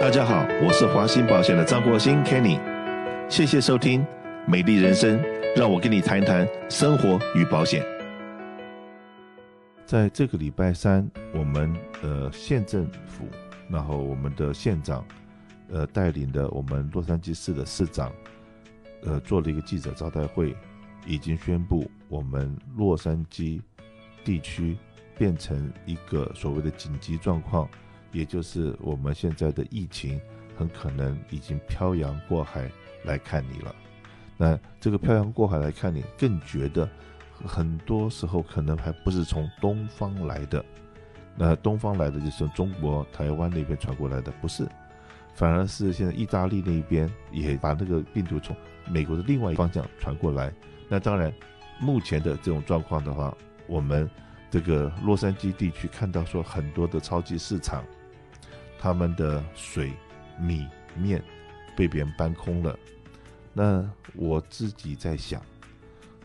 大家好，我是华兴保险的张国兴 Kenny，谢谢收听《美丽人生》，让我跟你谈谈生活与保险。在这个礼拜三，我们呃县政府，然后我们的县长，呃带领的我们洛杉矶市的市长，呃做了一个记者招待会，已经宣布我们洛杉矶地区变成一个所谓的紧急状况。也就是我们现在的疫情很可能已经漂洋过海来看你了。那这个漂洋过海来看你，更觉得很多时候可能还不是从东方来的。那东方来的就是中国台湾那边传过来的，不是，反而是现在意大利那边也把那个病毒从美国的另外一方向传过来。那当然，目前的这种状况的话，我们这个洛杉矶地区看到说很多的超级市场。他们的水、米、面被别人搬空了。那我自己在想，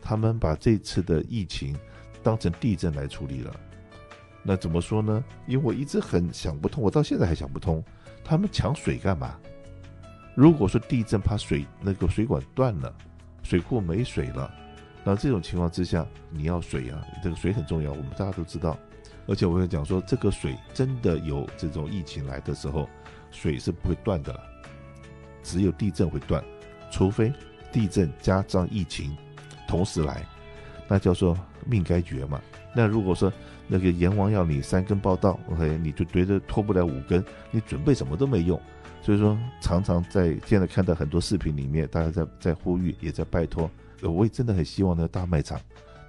他们把这次的疫情当成地震来处理了。那怎么说呢？因为我一直很想不通，我到现在还想不通，他们抢水干嘛？如果说地震怕水那个水管断了，水库没水了，那这种情况之下，你要水啊，这个水很重要，我们大家都知道。而且我会讲说，这个水真的有这种疫情来的时候，水是不会断的了，只有地震会断，除非地震加上疫情同时来，那叫做命该绝嘛。那如果说那个阎王要你三根报到，OK，你就觉得拖不了五根，你准备什么都没用。所以说，常常在现在看到很多视频里面，大家在在呼吁，也在拜托，我也真的很希望那个大卖场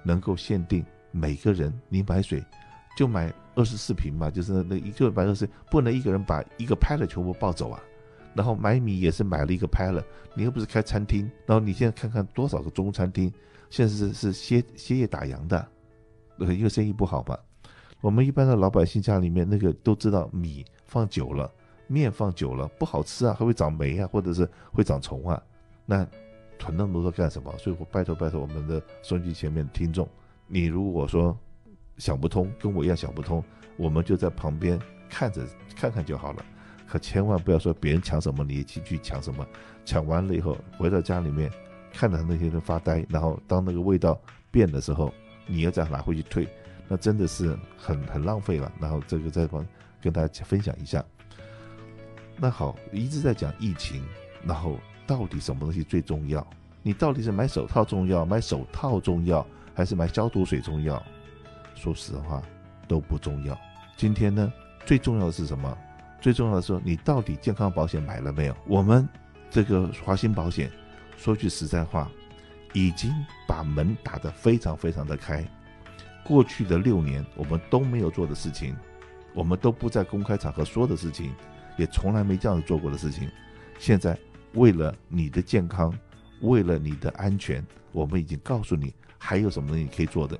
能够限定每个人你买水。就买二十四瓶嘛，就是那一个买二十，不能一个人把一个 pallet 全部抱走啊。然后买米也是买了一个拍了你又不是开餐厅。然后你现在看看多少个中餐厅现在是是歇歇业打烊的，呃因为生意不好嘛。我们一般的老百姓家里面那个都知道，米放久了，面放久了不好吃啊，还会长霉啊，或者是会长虫啊。那囤那么多干什么？所以我拜托拜托我们的收音机前面的听众，你如果说。想不通，跟我一样想不通，我们就在旁边看着看看就好了，可千万不要说别人抢什么你也去去抢什么，抢完了以后回到家里面看着那些人发呆，然后当那个味道变的时候，你又再拿回去退，那真的是很很浪费了。然后这个再帮跟大家分享一下。那好，一直在讲疫情，然后到底什么东西最重要？你到底是买手套重要，买手套重要，还是买消毒水重要？说实话，都不重要。今天呢，最重要的是什么？最重要的是，你到底健康保险买了没有？我们这个华兴保险，说句实在话，已经把门打得非常非常的开。过去的六年，我们都没有做的事情，我们都不在公开场合说的事情，也从来没这样子做过的事情。现在，为了你的健康，为了你的安全，我们已经告诉你还有什么东西可以做的。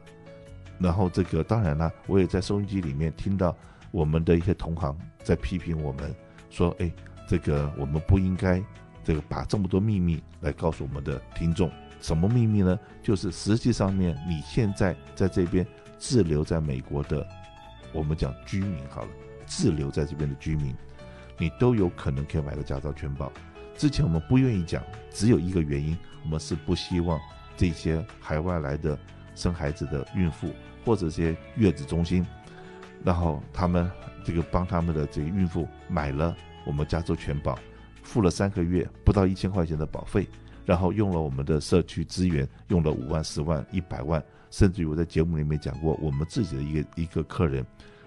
然后这个当然了，我也在收音机里面听到我们的一些同行在批评我们，说：“哎，这个我们不应该这个把这么多秘密来告诉我们的听众。什么秘密呢？就是实际上面你现在在这边滞留在美国的，我们讲居民好了，滞留在这边的居民，你都有可能可以买到驾照全保。之前我们不愿意讲，只有一个原因，我们是不希望这些海外来的生孩子的孕妇。”或者这些月子中心，然后他们这个帮他们的这个孕妇买了我们加州全保，付了三个月不到一千块钱的保费，然后用了我们的社区资源，用了五万、十万、一百万，甚至于我在节目里面讲过，我们自己的一个一个客人，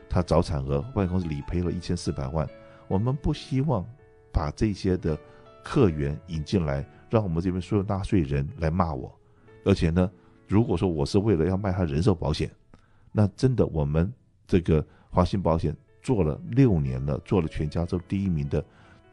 他早产儿，外公司理赔了一千四百万。我们不希望把这些的客源引进来，让我们这边所有纳税人来骂我，而且呢，如果说我是为了要卖他人寿保险。那真的，我们这个华信保险做了六年了，做了全加州第一名的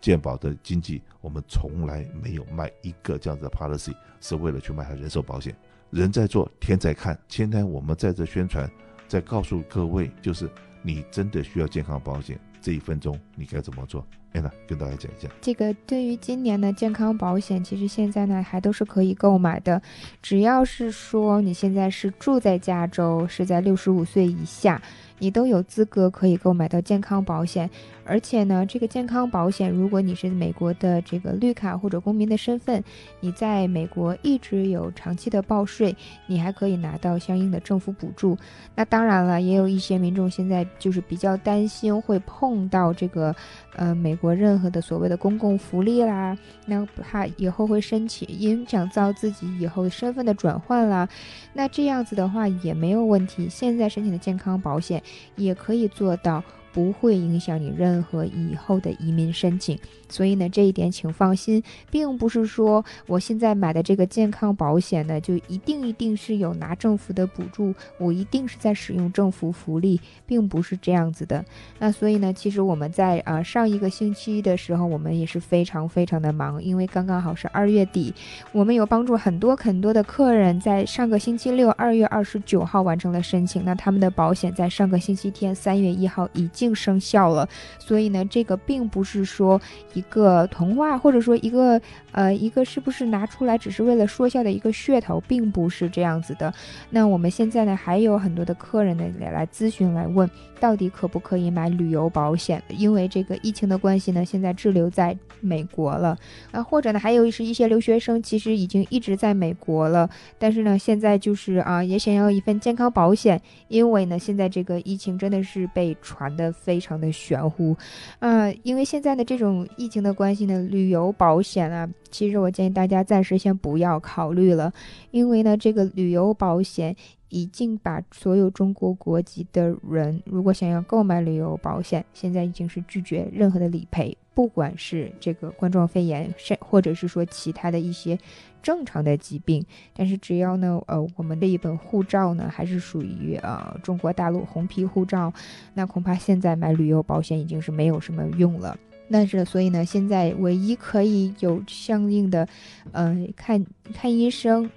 健保的经纪，我们从来没有卖一个这样子的 policy，是为了去卖他人寿保险。人在做，天在看。现在我们在这宣传，在告诉各位，就是你真的需要健康保险，这一分钟你该怎么做？安娜，跟大家讲一下。这个对于今年的健康保险，其实现在呢还都是可以购买的，只要是说你现在是住在加州，是在六十五岁以下，你都有资格可以购买到健康保险。而且呢，这个健康保险，如果你是美国的这个绿卡或者公民的身份，你在美国一直有长期的报税，你还可以拿到相应的政府补助。那当然了，也有一些民众现在就是比较担心会碰到这个，呃，美国任何的所谓的公共福利啦，那怕以后会申请影响到自己以后身份的转换啦。那这样子的话也没有问题，现在申请的健康保险也可以做到。不会影响你任何以后的移民申请，所以呢，这一点请放心，并不是说我现在买的这个健康保险呢，就一定一定是有拿政府的补助，我一定是在使用政府福利，并不是这样子的。那所以呢，其实我们在、呃、上一个星期的时候，我们也是非常非常的忙，因为刚刚好是二月底，我们有帮助很多很多的客人在上个星期六，二月二十九号完成了申请，那他们的保险在上个星期天，三月一号已经。生效了，所以呢，这个并不是说一个童话，或者说一个呃一个是不是拿出来只是为了说笑的一个噱头，并不是这样子的。那我们现在呢，还有很多的客人呢也来咨询来问，到底可不可以买旅游保险？因为这个疫情的关系呢，现在滞留在美国了啊，或者呢，还有是一些留学生，其实已经一直在美国了，但是呢，现在就是啊，也想要一份健康保险，因为呢，现在这个疫情真的是被传的。非常的玄乎，啊、因为现在的这种疫情的关系呢，旅游保险啊，其实我建议大家暂时先不要考虑了，因为呢，这个旅游保险已经把所有中国国籍的人，如果想要购买旅游保险，现在已经是拒绝任何的理赔。不管是这个冠状肺炎，是或者是说其他的一些正常的疾病，但是只要呢，呃，我们的一本护照呢还是属于呃中国大陆红皮护照，那恐怕现在买旅游保险已经是没有什么用了。但是所以呢，现在唯一可以有相应的，呃，看看医生，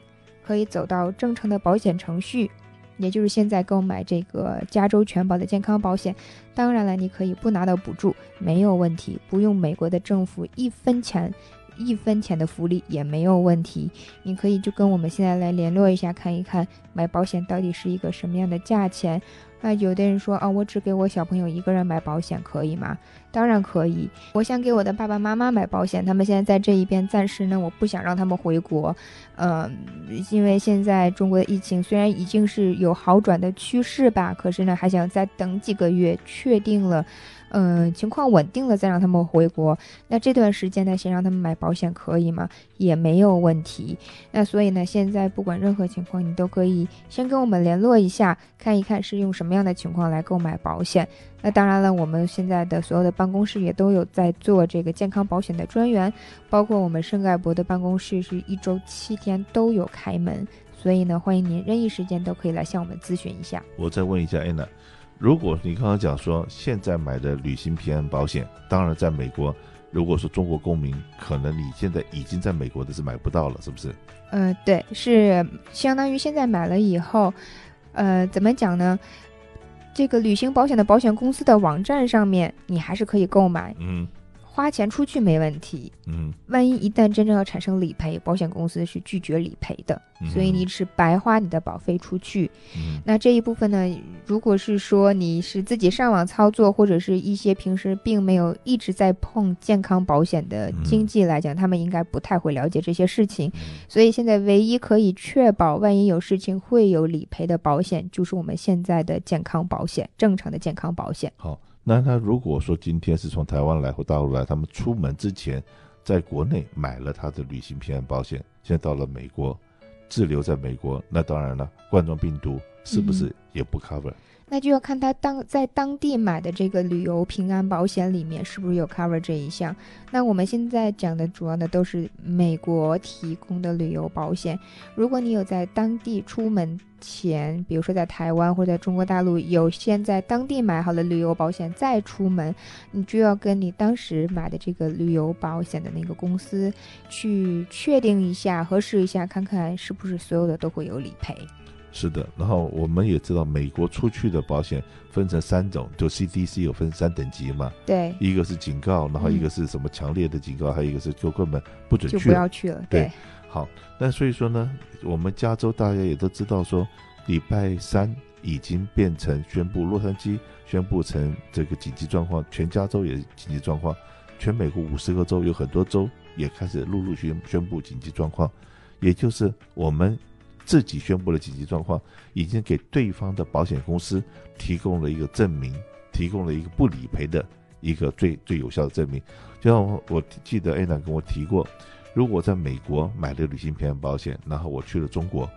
可以走到正常的保险程序。也就是现在购买这个加州全保的健康保险，当然了，你可以不拿到补助，没有问题，不用美国的政府一分钱，一分钱的福利也没有问题。你可以就跟我们现在来联络一下，看一看买保险到底是一个什么样的价钱。那，有的人说啊，我只给我小朋友一个人买保险，可以吗？当然可以。我想给我的爸爸妈妈买保险，他们现在在这一边，暂时呢，我不想让他们回国，嗯、因为现在中国的疫情虽然已经是有好转的趋势吧，可是呢，还想再等几个月，确定了。嗯，情况稳定了再让他们回国。那这段时间呢，先让他们买保险可以吗？也没有问题。那所以呢，现在不管任何情况，你都可以先跟我们联络一下，看一看是用什么么样的情况来购买保险。那当然了，我们现在的所有的办公室也都有在做这个健康保险的专员，包括我们圣盖博的办公室是一周七天都有开门，所以呢，欢迎您任意时间都可以来向我们咨询一下。我再问一下安娜。如果你刚刚讲说现在买的旅行平安保险，当然在美国，如果说中国公民，可能你现在已经在美国的是买不到了，是不是？呃，对，是相当于现在买了以后，呃，怎么讲呢？这个旅行保险的保险公司的网站上面，你还是可以购买。嗯。花钱出去没问题，嗯，万一一旦真正要产生理赔，保险公司是拒绝理赔的，嗯、所以你是白花你的保费出去。嗯，那这一部分呢，如果是说你是自己上网操作，或者是一些平时并没有一直在碰健康保险的经济来讲，嗯、他们应该不太会了解这些事情。嗯、所以现在唯一可以确保万一有事情会有理赔的保险，就是我们现在的健康保险，正常的健康保险。好。那他如果说今天是从台湾来或大陆来，他们出门之前在国内买了他的旅行平安保险，现在到了美国滞留在美国，那当然了，冠状病毒是不是也不 cover？嗯那就要看他当在当地买的这个旅游平安保险里面是不是有 cover 这一项。那我们现在讲的主要的都是美国提供的旅游保险。如果你有在当地出门前，比如说在台湾或者在中国大陆有先在当地买好了旅游保险再出门，你就要跟你当时买的这个旅游保险的那个公司去确定一下、核实一下，看看是不是所有的都会有理赔。是的，然后我们也知道，美国出去的保险分成三种，就 CDC 有分三等级嘛。对，一个是警告，然后一个是什么强烈的警告，嗯、还有一个是就根本不准去，就不要去了。对，对好，那所以说呢，我们加州大家也都知道说，礼拜三已经变成宣布，洛杉矶宣布成这个紧急状况，全加州也紧急状况，全美国五十个州有很多州也开始陆陆续续宣布紧急状况，也就是我们自己宣布了紧急状况，已经给对方的保险公司提供了一个证明，提供了一个不理赔的一个最最有效的证明。就像我，我记得安娜跟我提过，如果在美国买了旅行平安保险，然后我去了中国。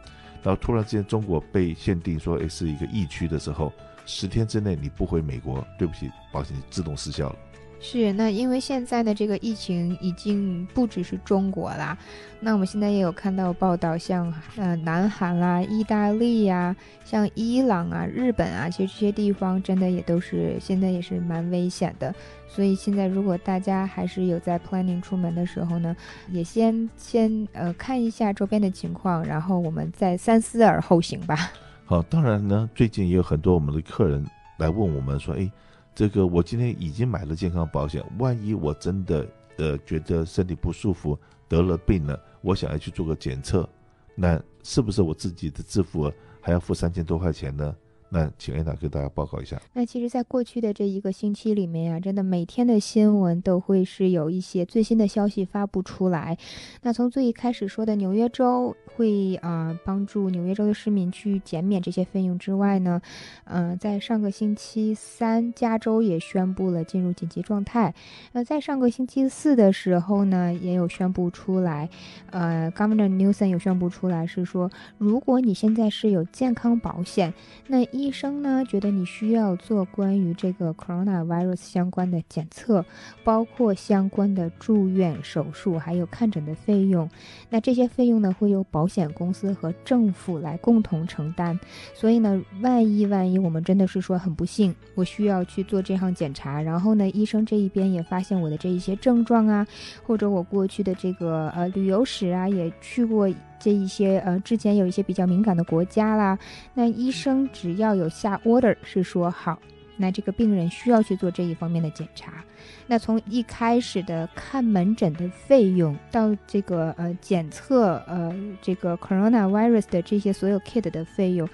然后突然之间，中国被限定说，诶，是一个疫区的时候，十天之内你不回美国，对不起，保险自动失效了。是，那因为现在的这个疫情已经不只是中国啦，那我们现在也有看到报道，像呃南韩啦、意大利呀、像伊朗啊、日本啊，其实这些地方真的也都是现在也是蛮危险的。所以现在如果大家还是有在 planning 出门的时候呢，也先先呃看一下周边的情况，然后我们再三思而后行吧。好，当然呢，最近也有很多我们的客人来问我们说，哎。这个我今天已经买了健康保险，万一我真的呃觉得身体不舒服，得了病了，我想要去做个检测，那是不是我自己的自付还要付三千多块钱呢？那请安娜给大家报告一下。那其实，在过去的这一个星期里面啊，真的每天的新闻都会是有一些最新的消息发布出来。那从最一开始说的纽约州会啊、呃、帮助纽约州的市民去减免这些费用之外呢，嗯、在上个星期三，加州也宣布了进入紧急状态。呃，在上个星期四的时候呢，也有宣布出来，呃，Governor Newsom 有宣布出来是说，如果你现在是有健康保险，那医生呢，觉得你需要做关于这个 coronavirus 相关的检测，包括相关的住院、手术，还有看诊的费用。那这些费用呢，会由保险公司和政府来共同承担。所以呢，万一万一我们真的是说很不幸，我需要去做这项检查，然后呢，医生这一边也发现我的这一些症状啊，或者我过去的这个呃旅游史啊，也去过。这一些呃，之前有一些比较敏感的国家啦，那医生只要有下 order 是说好，那这个病人需要去做这一方面的检查。那从一开始的看门诊的费用，到这个呃检测呃这个 coronavirus 的这些所有 kit 的费用。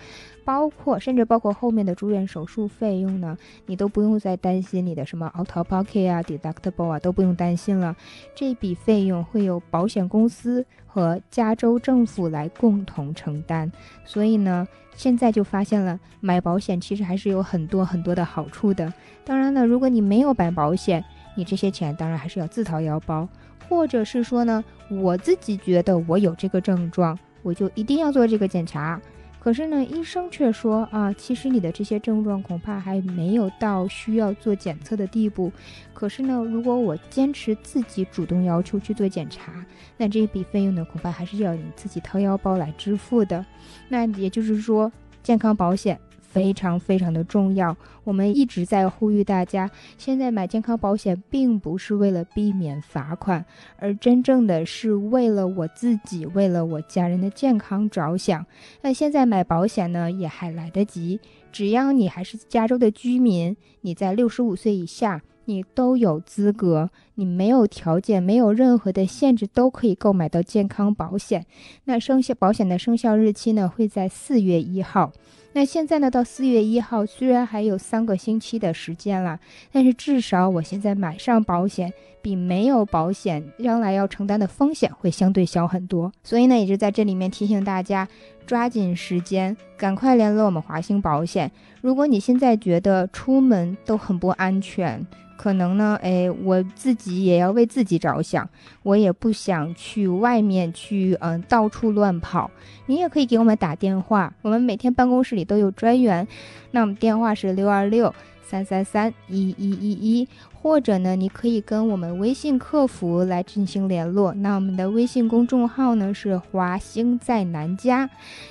包括甚至包括后面的住院手术费用呢，你都不用再担心你的什么 out of pocket 啊、deductible 啊都不用担心了。这笔费用会由保险公司和加州政府来共同承担。所以呢，现在就发现了买保险其实还是有很多很多的好处的。当然呢，如果你没有买保险，你这些钱当然还是要自掏腰包，或者是说呢，我自己觉得我有这个症状，我就一定要做这个检查。可是呢，医生却说啊，其实你的这些症状恐怕还没有到需要做检测的地步。可是呢，如果我坚持自己主动要求去做检查，那这一笔费用呢，恐怕还是要你自己掏腰包来支付的。那也就是说，健康保险。非常非常的重要，我们一直在呼吁大家，现在买健康保险并不是为了避免罚款，而真正的是为了我自己，为了我家人的健康着想。那现在买保险呢，也还来得及，只要你还是加州的居民，你在六十五岁以下，你都有资格，你没有条件，没有任何的限制，都可以购买到健康保险。那生效保险的生效日期呢，会在四月一号。那现在呢，到四月一号，虽然还有三个星期的时间了，但是至少我现在买上保险，比没有保险将来要承担的风险会相对小很多。所以呢，也就在这里面提醒大家，抓紧时间，赶快联络我们华兴保险。如果你现在觉得出门都很不安全，可能呢，哎，我自己也要为自己着想，我也不想去外面去，嗯、到处乱跑。你也可以给我们打电话，我们每天办公室里都有专员，那我们电话是六二六三三三一一一一。或者呢，你可以跟我们微信客服来进行联络。那我们的微信公众号呢是华兴在南加，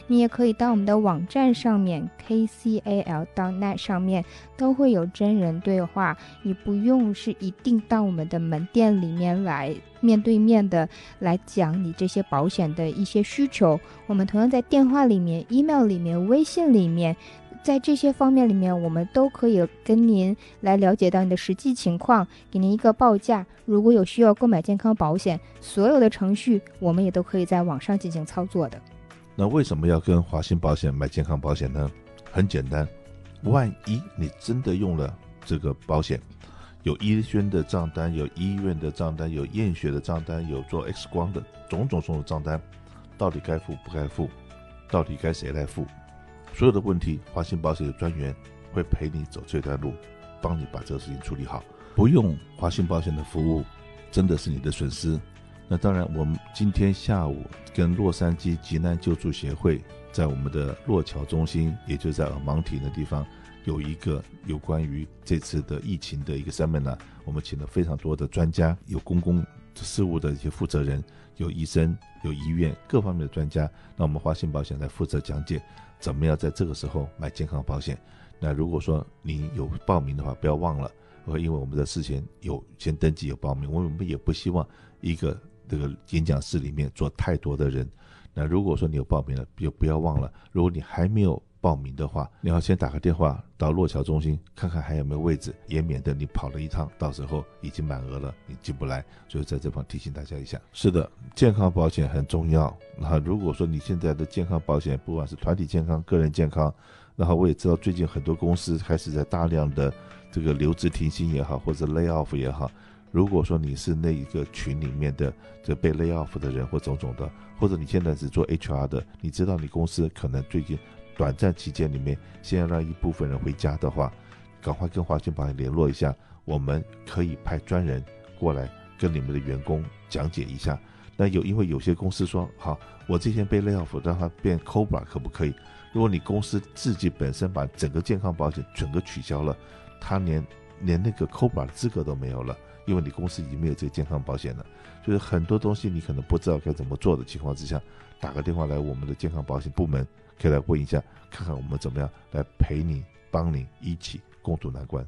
你也可以到我们的网站上面 kcal.net 上面都会有真人对话，你不用是一定到我们的门店里面来面对面的来讲你这些保险的一些需求。我们同样在电话里面、email 里面、微信里面。在这些方面里面，我们都可以跟您来了解到你的实际情况，给您一个报价。如果有需要购买健康保险，所有的程序我们也都可以在网上进行操作的。那为什么要跟华兴保险买健康保险呢？很简单，万一你真的用了这个保险，有医生的账单，有医院的账单，有验血的账单，有做 X 光的种种种种账单，到底该付不该付？到底该谁来付？所有的问题，华信保险的专员会陪你走这段路，帮你把这个事情处理好。不用华信保险的服务，真的是你的损失。那当然，我们今天下午跟洛杉矶急难救助协会在我们的洛桥中心，也就在尔芒廷的地方，有一个有关于这次的疫情的一个 seminar。我们请了非常多的专家，有公共事务的一些负责人，有医生，有医院各方面的专家。那我们华信保险来负责讲解，怎么样在这个时候买健康保险。那如果说你有报名的话，不要忘了，因为我们的事前有先登记有报名，我们也不希望一个。这个演讲室里面坐太多的人，那如果说你有报名了，就不要忘了，如果你还没有报名的话，你要先打个电话到洛桥中心看看还有没有位置，也免得你跑了一趟，到时候已经满额了，你进不来。所以在这方提醒大家一下。是的，健康保险很重要。那如果说你现在的健康保险，不管是团体健康、个人健康，然后我也知道最近很多公司开始在大量的这个留职停薪也好，或者 lay off 也好。如果说你是那一个群里面的这被 lay off 的人或种种的，或者你现在是做 HR 的，你知道你公司可能最近短暂期间里面先要让一部分人回家的话，赶快跟华信保险联络一下，我们可以派专人过来跟你们的员工讲解一下。那有因为有些公司说好，我之前被 lay off，让它变 COBRA 可不可以？如果你公司自己本身把整个健康保险整个取消了，他连连那个 COBRA 的资格都没有了。因为你公司已经没有这个健康保险了，就是很多东西你可能不知道该怎么做的情况之下，打个电话来我们的健康保险部门，可以来问一下，看看我们怎么样来陪你、帮你一起共度难关。